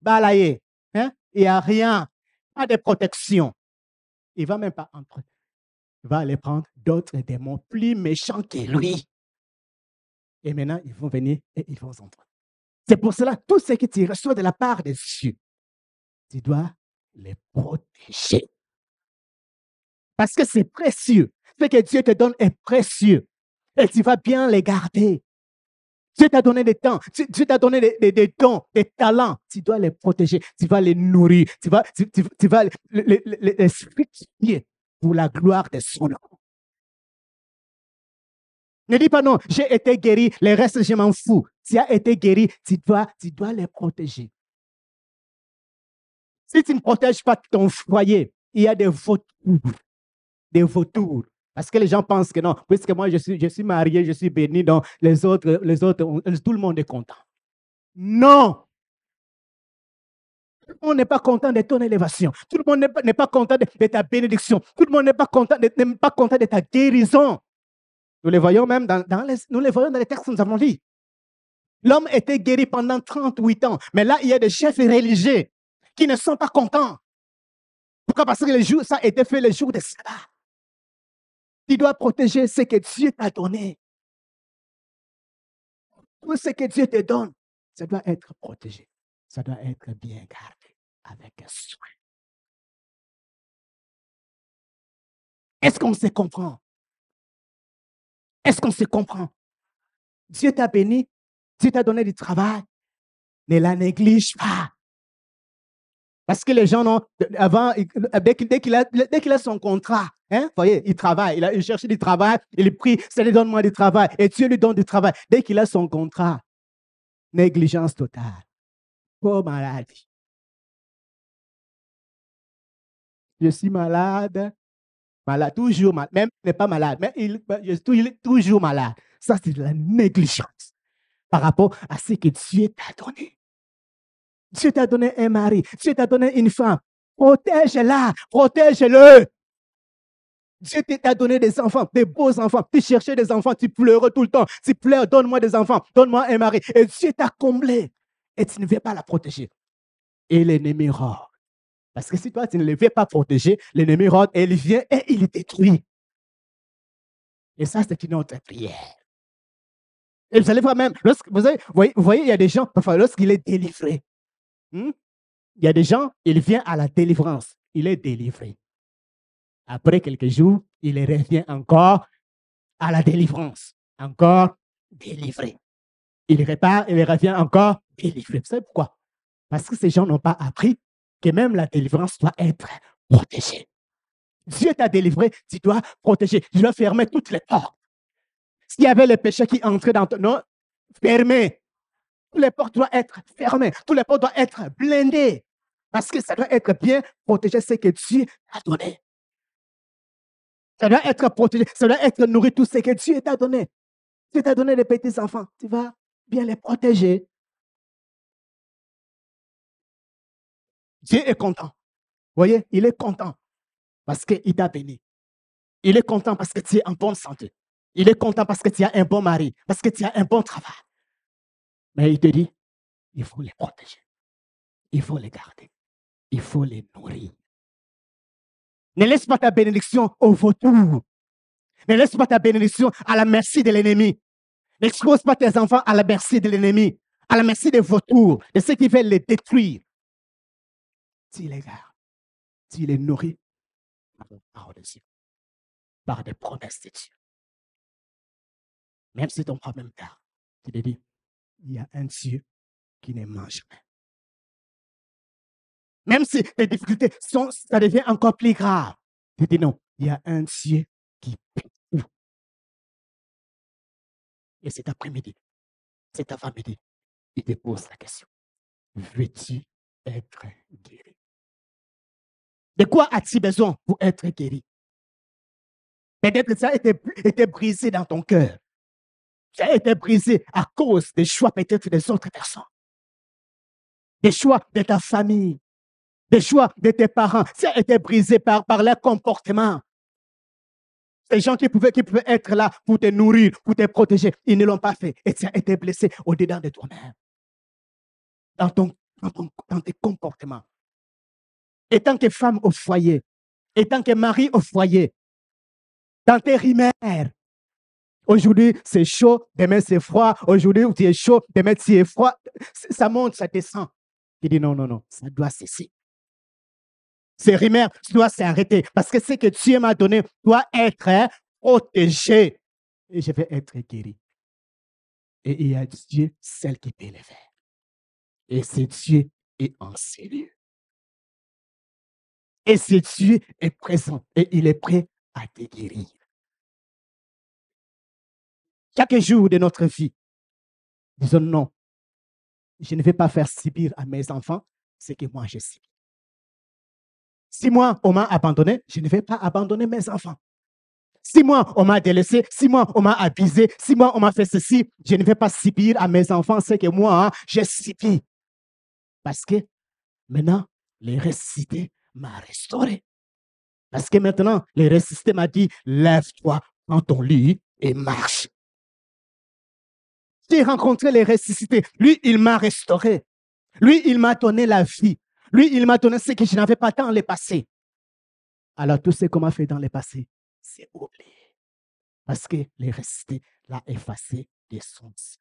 balayée. Hein? Il n'y a rien, pas de protection. Il ne va même pas entrer. Il va aller prendre d'autres démons plus méchants que lui. Et maintenant, ils vont venir et ils vont entrer. C'est pour cela, tout ce que tu reçois de la part des cieux, tu dois les protéger. Parce que c'est précieux. Ce que Dieu te donne est précieux. Et tu vas bien les garder. Dieu t'a donné des temps, Dieu t'a donné des, dons, des talents. Tu dois les protéger, tu vas les nourrir, tu vas, tu, vas les, les, pour la gloire de son nom. Ne dis pas non, j'ai été guéri, les restes, je m'en fous. Tu as été guéri, tu dois, tu les protéger. Si tu ne protèges pas ton foyer, il y a des vautours. Des vautours. Parce que les gens pensent que non, puisque moi je suis, marié, je suis béni, donc les autres, les autres, tout le monde est content. Non! Tout le monde n'est pas content de ton élévation. Tout le monde n'est pas, content de, ta bénédiction. Tout le monde n'est pas content, n'est pas content de ta guérison. Nous les voyons même dans, les, nous les voyons dans les textes que nous avons lus. L'homme était guéri pendant 38 ans, mais là, il y a des chefs religieux qui ne sont pas contents. Pourquoi? Parce que ça a été fait le jour de sabbat. Tu dois protéger ce que Dieu t'a donné. Tout ce que Dieu te donne, ça doit être protégé. Ça doit être bien gardé avec soin. Est-ce qu'on se comprend? Est-ce qu'on se comprend? Dieu t'a béni, Dieu t'a donné du travail. Ne la néglige pas. Parce que les gens, avant, dès qu'il a, a, son contrat, hein, voyez, il travaille, il, cherche du travail, il prie, ça lui donne moi du travail, et Dieu lui donne du travail. Dès qu'il a son contrat, négligence totale, pauvre maladie. Je suis malade, malade, toujours malade, même il n'est pas malade, mais il, est toujours malade. Ça, c'est de la négligence par rapport à ce que Dieu t'a donné. Dieu t'a donné un mari, Dieu t'a donné une femme. Protège-la, protège-le. Dieu t'a donné des enfants, des beaux enfants. Tu cherchais des enfants, tu pleurais tout le temps. Tu pleures, donne-moi des enfants, donne-moi un mari. Et Dieu t'a comblé. Et tu ne veux pas la protéger. Et l'ennemi rare. Parce que si toi, tu ne les veux pas protéger, l'ennemi rôde et il vient et il détruit. Et ça, c'est une autre prière. Et vous allez voir même, vous, voyez, il y a des gens, parfois, lorsqu'il est délivré, hmm, il y a des gens, il vient à la délivrance, il est délivré. Après quelques jours, il revient encore à la délivrance, encore délivré. Il repart, il revient encore délivré. Vous savez pourquoi? Parce que ces gens n'ont pas appris que même la délivrance doit être protégée. Dieu t'a délivré, tu dois protéger. Tu dois fermer toutes les portes. S'il y avait les péchés qui entraient dans ton nom, fermez. Toutes les portes doivent être fermées. Toutes les portes doivent être blindées. Parce que ça doit être bien protégé, ce que Dieu a donné. Ça doit être protégé, ça doit être nourri, tout ce que Dieu t'a donné. Dieu t'a donné des petits enfants. Tu vas bien les protéger. Dieu est content. Voyez, il est content parce qu'il t'a béni. Il est content parce que tu es en bonne santé. Il est content parce que tu as un bon mari, parce que tu as un bon travail. Mais il te dit, il faut les protéger. Il faut les garder. Il faut les nourrir. Ne laisse pas ta bénédiction au vautour. Ne laisse pas ta bénédiction à la merci de l'ennemi. N'expose pas tes enfants à la merci de l'ennemi, à la merci des vautours, de ceux qui veulent les détruire tu les gardes, tu les nourris par la parole de Dieu, par des promesses de Dieu. Même si ton problème tard, tu te dis, il y a un Dieu qui ne mange jamais. Même si les difficultés sont, ça devient encore plus grave. Tu te dis non, il y a un Dieu qui paie. Et cet après-midi, cet avant-midi, il te pose la question. Veux-tu être guéri? De quoi as-tu besoin pour être guéri? Peut-être que ça a été, brisé dans ton cœur. Ça a été brisé à cause des choix peut-être des autres personnes. Des choix de ta famille. Des choix de tes parents. Ça a été brisé par, leur comportement. Ces gens qui pouvaient, qui être là pour te nourrir, pour te protéger, ils ne l'ont pas fait. Et tu as été blessé au-dedans de toi-même. Dans, dans tes comportements. Et tant que femme au foyer, et tant que mari au foyer, dans tes rimaires. Aujourd'hui, c'est chaud, demain c'est froid. Aujourd'hui, tu es chaud, demain tu es froid. Ça monte, ça descend. Il dit non, non, non, ça doit cesser. Ces rimaires doivent s'arrêter parce que ce que Dieu m'a donné doit être hein, protégé. Et je vais être guéri. Et il y a Dieu, celle qui peut le. Et c'est Dieu est en ces lieux. Et c'est Dieu est présent et il est prêt à te guérir. Chaque jour de notre vie, disons non, je ne vais pas faire subir à mes enfants ce que moi je suis. Si moi, on m'a abandonné, je ne vais pas abandonner mes enfants. Si moi, on m'a délaissé, si moi, on m'a abusé, si moi, on m'a fait ceci, je ne vais pas subir à mes enfants ce que moi, hein, j'ai subi. Parce que maintenant, les ressuscité m'a restauré. Parce que maintenant, les ressuscité m'a dit, lève-toi, prends ton lit et marche. J'ai rencontré les ressuscités. Lui, il m'a restauré. Lui, il m'a donné la vie. Lui, il m'a donné ce que je n'avais pas dans le passé. Alors, tout ce qu'on m'a fait dans le passé, c'est oublié. Parce que les ressuscités l'a effacé de son sang.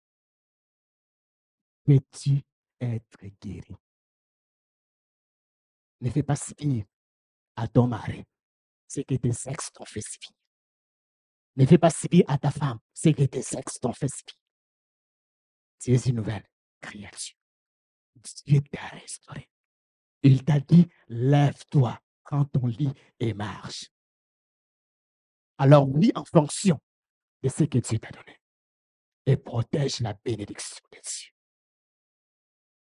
Peux-tu être guéri? Ne fais pas subir à ton mari ce que tes sexes t'ont fait subir. Ne fais pas subir à ta femme ce que tes sexes t'ont fait subir. C'est une nouvelle création. Dieu t'a restauré. Il t'a dit, lève-toi, prends ton lit et marche. Alors oui, en fonction de ce que Dieu t'a donné. Et protège la bénédiction de Dieu.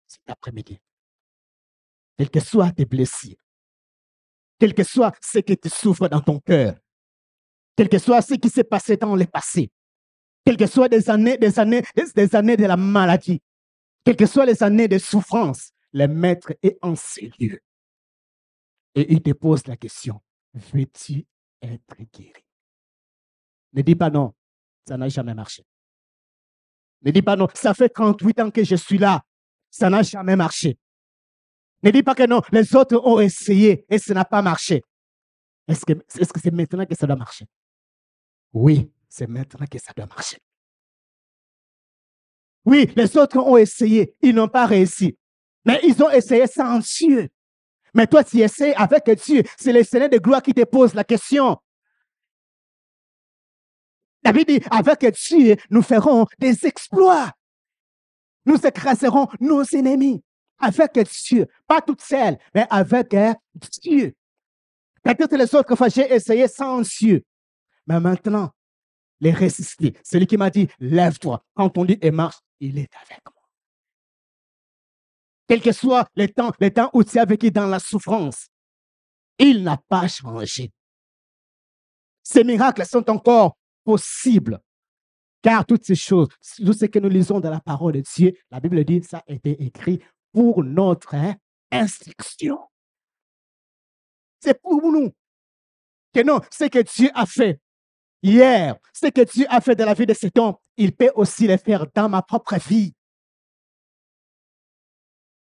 Cet après-midi, quelles que soient tes blessures, quel que soit ce que tu souffres dans ton cœur, quel que soit ce qui s'est passé dans le passé, quelles que soient des années, des années, des années de la maladie, quelles que soient les années de souffrance, le maître est en ces lieux. Et il te pose la question, veux-tu être guéri? Ne dis pas non, ça n'a jamais marché. Ne dis pas non, ça fait 38 ans que je suis là, ça n'a jamais marché. Ne dis pas que non, les autres ont essayé et ça n'a pas marché. Est-ce que c'est -ce c'est maintenant que ça doit marcher? Oui, c'est maintenant que ça doit marcher. Oui, les autres ont essayé, ils n'ont pas réussi. Mais ils ont essayé sans Dieu. Mais toi, tu essaies avec Dieu. C'est le Seigneur de gloire qui te pose la question. David dit, avec Dieu, nous ferons des exploits. Nous écraserons nos ennemis. Avec Dieu. Pas toutes seules, mais avec Dieu. Peut-être les autres fois, j'ai essayé sans Dieu. Mais maintenant, les résister. Celui qui m'a dit, lève-toi. Quand on dit et marche, il est avec moi. Quel que soit le temps, le temps où tu as vécu dans la souffrance, il n'a pas changé. Ces miracles sont encore possibles. Car toutes ces choses, tout ce que nous lisons dans la parole de Dieu, la Bible dit, ça a été écrit pour notre instruction. C'est pour nous. Que non, ce que Dieu a fait, hier, ce que Dieu a fait dans la vie de cet homme, il peut aussi le faire dans ma propre vie.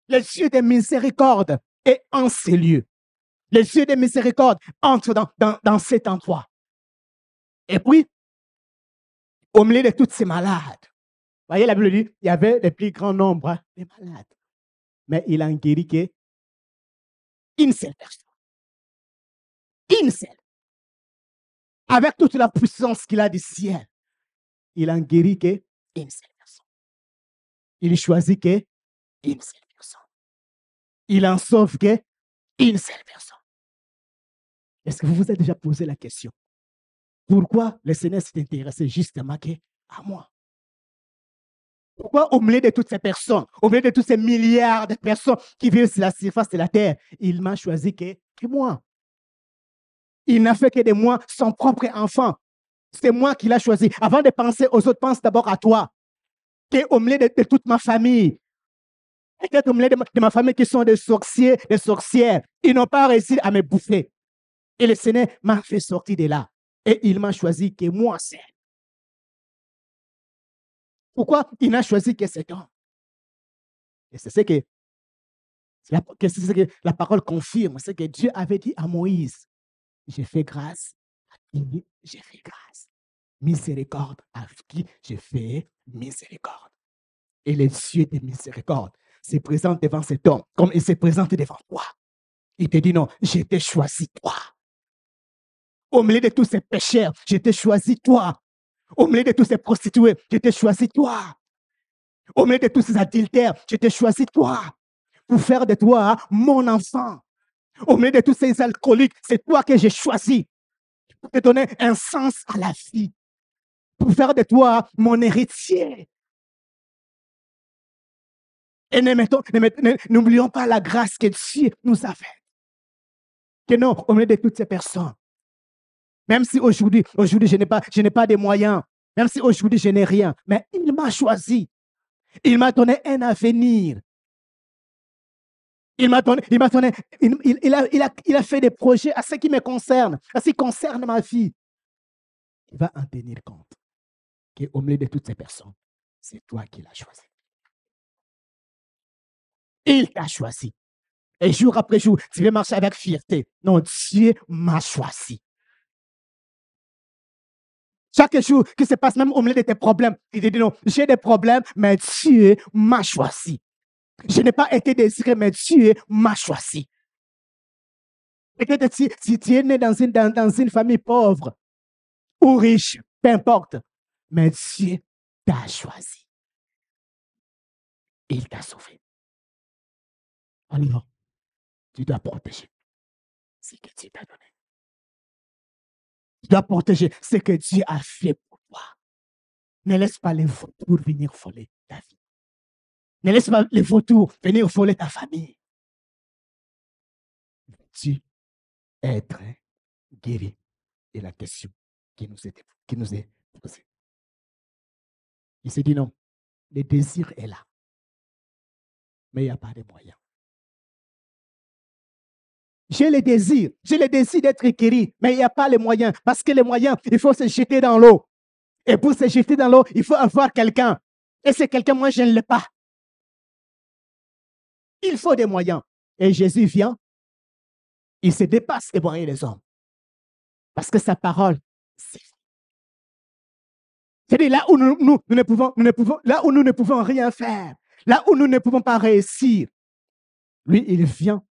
Le Dieu de miséricorde est en ces lieux. Le Dieu de miséricorde entre dans, dans, cet endroit. Et puis, au milieu de tous ces malades, voyez, la Bible dit, il y avait le plus grand nombre hein, de malades. Mais il a guéri qu'une seule personne. Une seule avec toute la puissance qu'il a du ciel, il en guérit qu'une seule personne. Il choisit qu'une seule personne. Il en sauve qu'une seule personne. Est-ce que vous vous êtes déjà posé la question? Pourquoi le Seigneur s'est intéressé justement à moi? Pourquoi au milieu de toutes ces personnes, au milieu de tous ces milliards de personnes qui vivent sur la surface de la terre, il m'a choisi que, moi? Il n'a fait que de moi son propre enfant. C'est moi qui l'ai choisi. Avant de penser aux autres, pense d'abord à toi. Tu es au milieu de, toute ma famille. Peut-être au milieu de ma, famille qui sont des sorciers, des sorcières. Ils n'ont pas réussi à me bouffer. Et le Seigneur m'a fait sortir de là. Et il m'a choisi que moi seul. Pourquoi il n'a choisi que cet homme? Et c'est ce que, la parole confirme. C'est que Dieu avait dit à Moïse, j'ai fait grâce à qui? J'ai fait grâce. Miséricorde à qui? J'ai fait miséricorde. Et les Dieu de miséricorde se présente devant cet homme comme il se présente devant toi. Il te dit non, j'ai choisi toi. Au milieu de tous ces pécheurs, j'ai choisi toi. Au milieu de tous ces prostituées, j'ai t'ai choisi toi. Au milieu de tous ces adultères, j'ai t'ai choisi toi. Pour faire de toi mon enfant. Au milieu de tous ces alcooliques, c'est toi que j'ai choisi. Pour te donner un sens à la vie. Pour faire de toi mon héritier. Et n'oublions pas la grâce que Dieu nous a faite. Que non, au milieu de toutes ces personnes, même si aujourd'hui, aujourd'hui, je n'ai pas, je n'ai pas de moyens. Même si aujourd'hui, je n'ai rien. Mais il m'a choisi. Il m'a donné un avenir. Il m'a donné, il m'a donné, il, a, fait des projets à ce qui me concerne, à ce qui concerne ma vie. Il va en tenir compte qu'au milieu de toutes ces personnes, c'est toi qui l'as choisi. Il t'a choisi. Et jour après jour, tu veux marcher avec fierté. Non, Dieu m'a choisi. Chaque jour qui se passe même au milieu de tes problèmes, il te dit non, j'ai des problèmes, mais Dieu m'a choisi. Je n'ai pas été désiré, mais Dieu m'a choisi. Peut-être si, tu es né dans une, famille pauvre ou riche, peu importe, mais Dieu t'a choisi. Il t'a sauvé. Alors, tu dois protéger ce que Dieu t'a donné. Tu dois protéger ce que Dieu a fait pour toi. Ne laisse pas les vautours venir voler ta vie. Ne laisse pas les vautours venir voler ta famille. Tu être guéri est la question qui nous est, qui nous est posée. Il s'est dit non, le désir est là, mais il n'y a pas de moyens. J'ai le désir, j'ai le désir d'être guéri, mais il n'y a pas les moyens. Parce que les moyens, il faut se jeter dans l'eau. Et pour se jeter dans l'eau, il faut avoir quelqu'un. Et c'est quelqu'un, moi, je ne l'ai pas. Il faut des moyens. Et Jésus vient, il se dépasse les moyens des hommes. Parce que sa parole, c'est c'est-à-dire là où là où nous ne pouvons rien faire, là où nous ne pouvons pas réussir, lui, il vient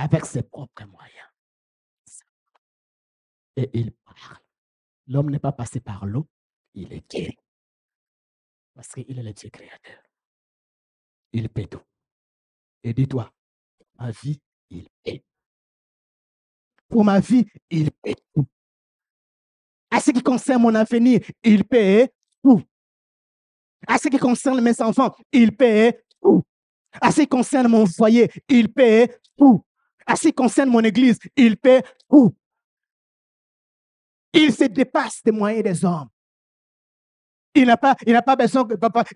avec ses propres moyens. Et il parle. L'homme n'est pas passé par l'eau, il est guéri. Parce qu'il est le Dieu créateur. Il paie tout. Et dis-toi, ma vie, il paie. Pour ma vie, il paie tout. À ce qui concerne mon avenir, il paie tout. À ce qui concerne mes enfants, il paie tout. À ce qui concerne mon foyer, il paie tout. À ce qui concerne mon église, il paie tout. Il se dépasse des moyens des hommes. Il n'a pas, il n'a pas besoin,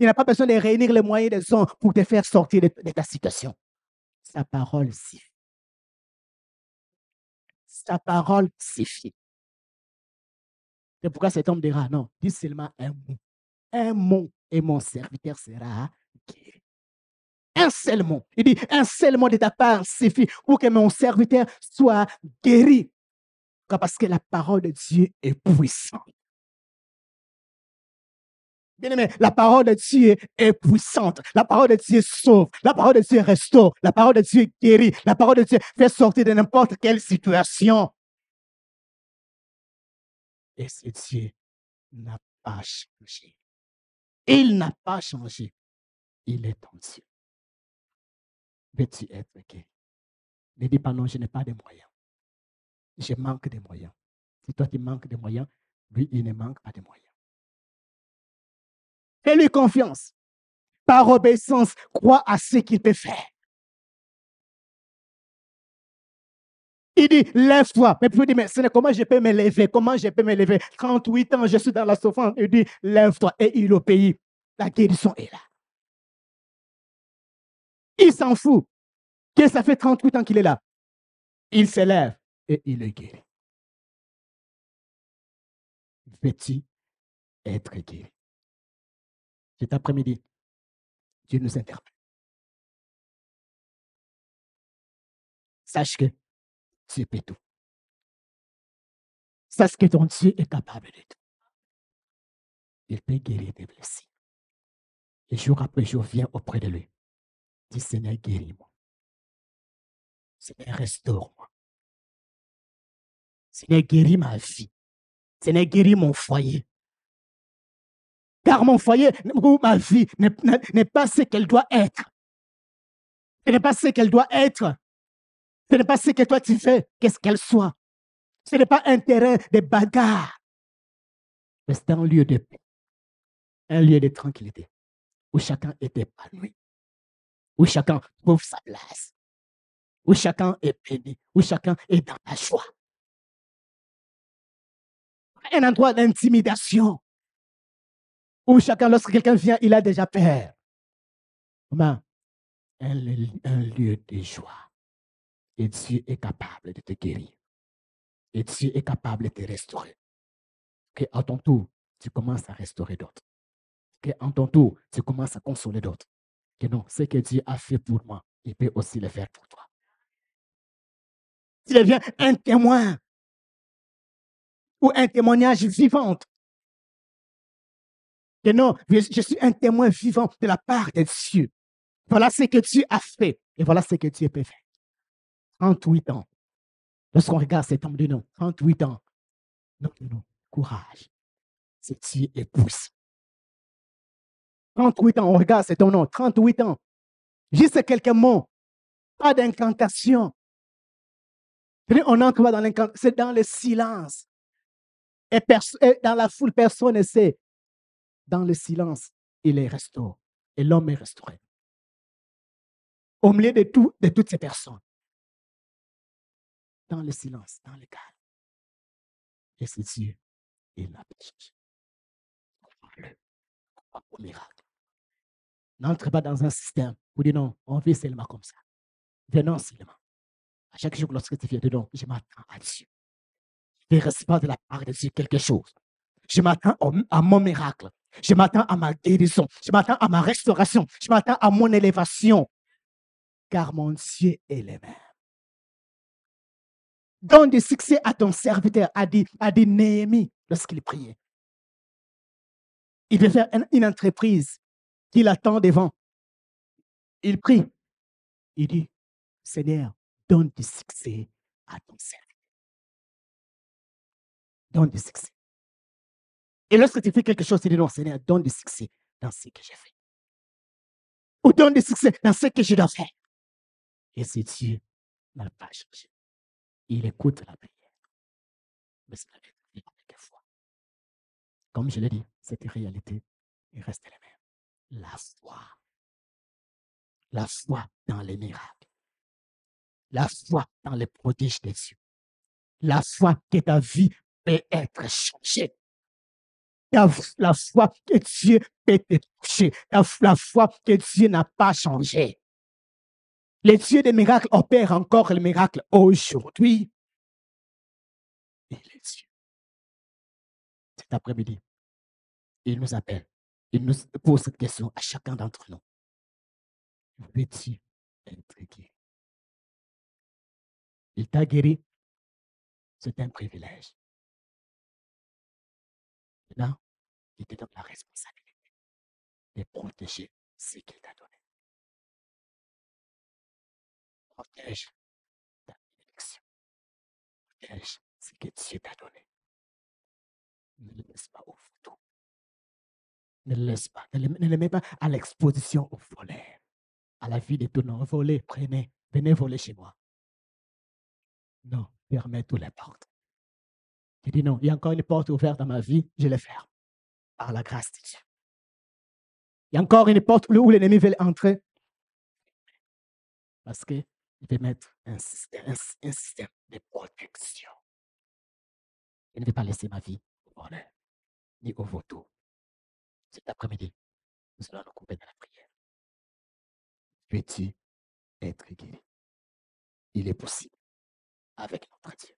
il n'a pas besoin de réunir les moyens des hommes pour te faire sortir de, ta situation. Sa parole suffit. Sa parole suffit. C'est pourquoi cet homme dira, non, dis seulement un mot. Un mot et mon serviteur sera guéri. Un seul mot. Il dit, un seul mot de ta part suffit pour que mon serviteur soit guéri. Parce que la parole de Dieu est puissante. Bien aimé, la parole de Dieu est puissante. La parole de Dieu sauve. La parole de Dieu restaure. La parole de Dieu guérit. La parole de Dieu fait sortir de n'importe quelle situation. Et ce Dieu n'a pas changé. Il n'a pas changé. Il est ton Dieu. Veux-tu être guéri? Ne dis pas non, je n'ai pas de moyens. Je manque de moyens. Si toi tu manques de moyens, lui, il ne manque pas de moyens. Fais-lui confiance. Par obéissance, crois à ce qu'il peut faire. Il dit, lève-toi. Mais puis il dit, mais comment je peux me lever? Comment je peux me lever? 38 ans, je suis dans la souffrance. Il dit, lève-toi. Et il obéit. La guérison est là. Il s'en fout. Que ça fait 38 ans qu'il est là. Il se lève et il est guéri. Veux-tu être guéri? Cet après-midi, Dieu nous interpelle. Sache que Dieu peut tout. Sache que ton Dieu est capable de tout. Il peut guérir tes blessures. Et jour après jour, viens auprès de lui. Seigneur, guéris-moi. Seigneur, restaure-moi. Seigneur, guéris ma vie. Seigneur, guéris mon foyer. Car mon foyer ou ma vie n'est pas ce qu'elle doit être. Ce n'est pas ce qu'elle doit être. Ce n'est pas ce que toi tu fais, qu'est-ce qu'elle soit. Ce n'est pas un terrain de bagarre. Mais c'est un lieu de paix, un lieu de tranquillité, où chacun est épanoui, où chacun trouve sa place, où chacun est béni, où chacun est dans la joie. Un endroit d'intimidation, où chacun, lorsque quelqu'un vient, il a déjà peur. un, un lieu de joie. Et Dieu est capable de te guérir. Et Dieu est capable de te restaurer. Que à ton tour, tu commences à restaurer d'autres. Que en ton tour, tu commences à consoler d'autres. Que non, ce que Dieu a fait pour moi, il peut aussi le faire pour toi. Tu deviens un témoin ou un témoignage vivant. Que non, je suis un témoin vivant de la part de Dieu. Voilà ce que Dieu a fait et voilà ce que Dieu peut faire. 38 ans. Lorsqu'on regarde cet homme de nom, 38 ans. Non, non, courage. C'est Dieu est poussé. 38 ans, on regarde cet homme, non, 38 ans. Juste quelques mots. Pas d'incantation. On entre dans l'incantation, c'est dans le silence. Et, dans la foule, personne ne sait. Dans le silence, il est restauré. Et l'homme est restauré. Au milieu de, tout, de toutes ces personnes dans le silence, dans le calme. Et c'est Dieu, il l'a. Crois au miracle. N'entre pas dans un système où dit non, on vit seulement comme ça. Venons seulement. À chaque jour, lorsque tu viens dedans, je m'attends à Dieu. Je recevoir de la part de Dieu quelque chose. Je m'attends à mon miracle. Je m'attends à ma guérison. Je m'attends à ma restauration. Je m'attends à mon élévation. Car mon Dieu est le même. Donne du succès à ton serviteur, a dit, a Néhémie lorsqu'il priait. Il veut faire une entreprise qu'il attend devant. Il prie. Il dit, Seigneur, donne du succès à ton serviteur. Donne du succès. Et lorsque tu fais quelque chose, tu dis non, Seigneur, donne du succès dans ce que j'ai fait. Ou donne du succès dans ce que je dois faire. Et c'est Dieu n'a pas changé. Il écoute la prière. Mais c'est la vérité quelquefois. Comme je l'ai dit, cette réalité reste la même. La foi. La foi dans les miracles. La foi dans les prodiges des cieux. La foi que ta vie peut être changée. La, foi que Dieu peut te toucher. La, foi que Dieu n'a pas changé. Les dieux des miracles opèrent encore le miracle aujourd'hui. Et les dieux. Cet après-midi, il nous appelle. Il nous pose cette question à chacun d'entre nous. Veux-tu être guéri? Il t'a guéri. C'est un privilège. Maintenant, il te donne la responsabilité de protéger ce qu'il t'a donné. Protège ta bénédiction. Protège ce que Dieu t'a donné. Ne le laisse pas au photo. Ne laisse pas. Ne le, mets pas à l'exposition au volet. À la vie des tenants. Volez, prenez. Venez voler chez moi. Non, fermez toutes les portes. Tu dis non, il y a encore une porte ouverte dans ma vie, je les ferme. Par la grâce de Dieu. Il y a encore une porte où l'ennemi veut entrer. Parce qu'il veut mettre un système, un, système de protection. Il ne veut pas laisser ma vie au volet, ni au vautour. Cet après-midi, nous allons nous couper de la prière. Veux-tu être guéri? Il est possible avec notre Dieu.